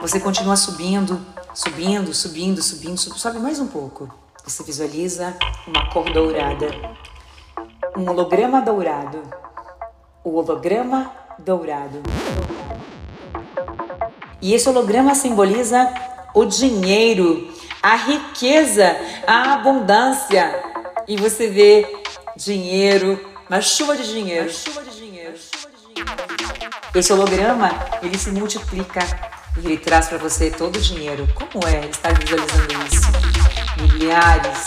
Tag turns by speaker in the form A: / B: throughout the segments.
A: Você continua subindo, subindo, subindo, subindo, sobe mais um pouco. Você visualiza uma cor dourada, um holograma dourado. O holograma dourado. E esse holograma simboliza o dinheiro, a riqueza, a abundância. E você vê dinheiro, uma chuva de dinheiro. Uma chuva de. Esse holograma, ele se multiplica e ele traz para você todo o dinheiro. Como é estar visualizando isso? Milhares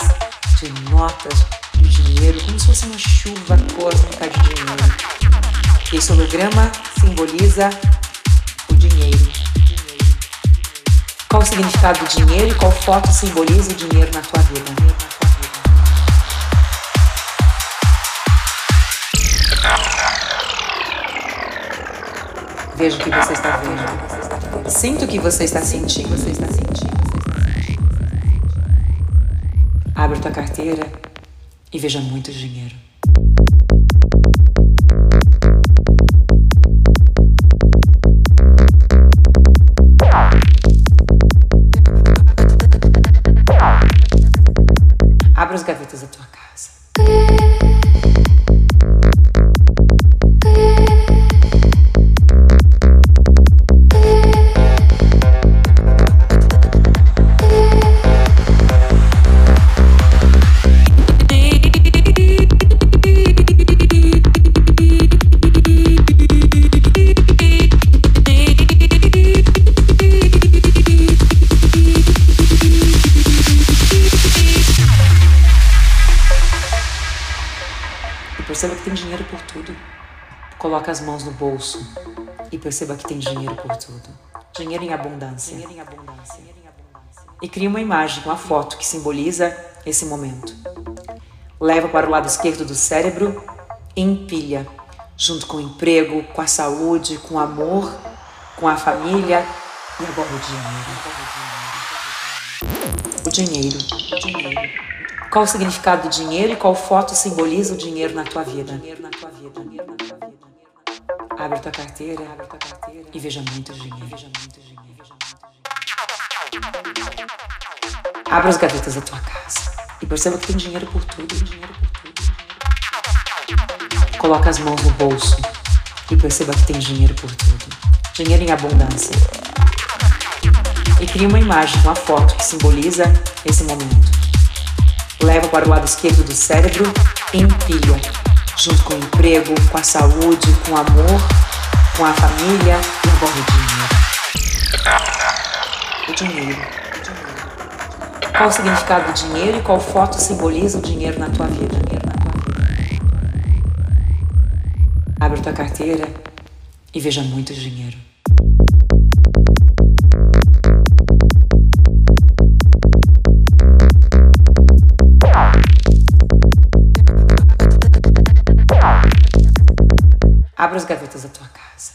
A: de notas de dinheiro, como se fosse uma chuva cósmica de dinheiro. Esse holograma simboliza o dinheiro. Qual o significado do dinheiro e qual foto simboliza o dinheiro na tua vida? Veja o que você está vendo. Sinta o que você está sentindo. Você está sentindo. Abre tua carteira e veja muito dinheiro. Abra as gavetas da tua casa. Perceba que tem dinheiro por tudo. Coloca as mãos no bolso e perceba que tem dinheiro por tudo. Dinheiro em abundância. Dinheiro em abundância. E cria uma imagem, uma foto que simboliza esse momento. Leva para o lado esquerdo do cérebro e empilha, junto com o emprego, com a saúde, com o amor, com a família e agora o dinheiro. O dinheiro. O dinheiro. Qual o significado do dinheiro e qual foto simboliza o dinheiro na tua vida? Abre tua carteira, e veja muito dinheiro. Abra as gavetas da tua casa e perceba que tem dinheiro por tudo. Coloca as mãos no bolso e perceba que tem dinheiro por tudo. Dinheiro em abundância. E cria uma imagem, uma foto que simboliza esse momento leva para o lado esquerdo do cérebro e empilha, junto com o emprego, com a saúde, com o amor, com a família e agora o dinheiro. O dinheiro. Qual o significado do dinheiro e qual foto simboliza o dinheiro na tua vida? Abre tua carteira e veja muito dinheiro. Abra as gavetas da tua casa.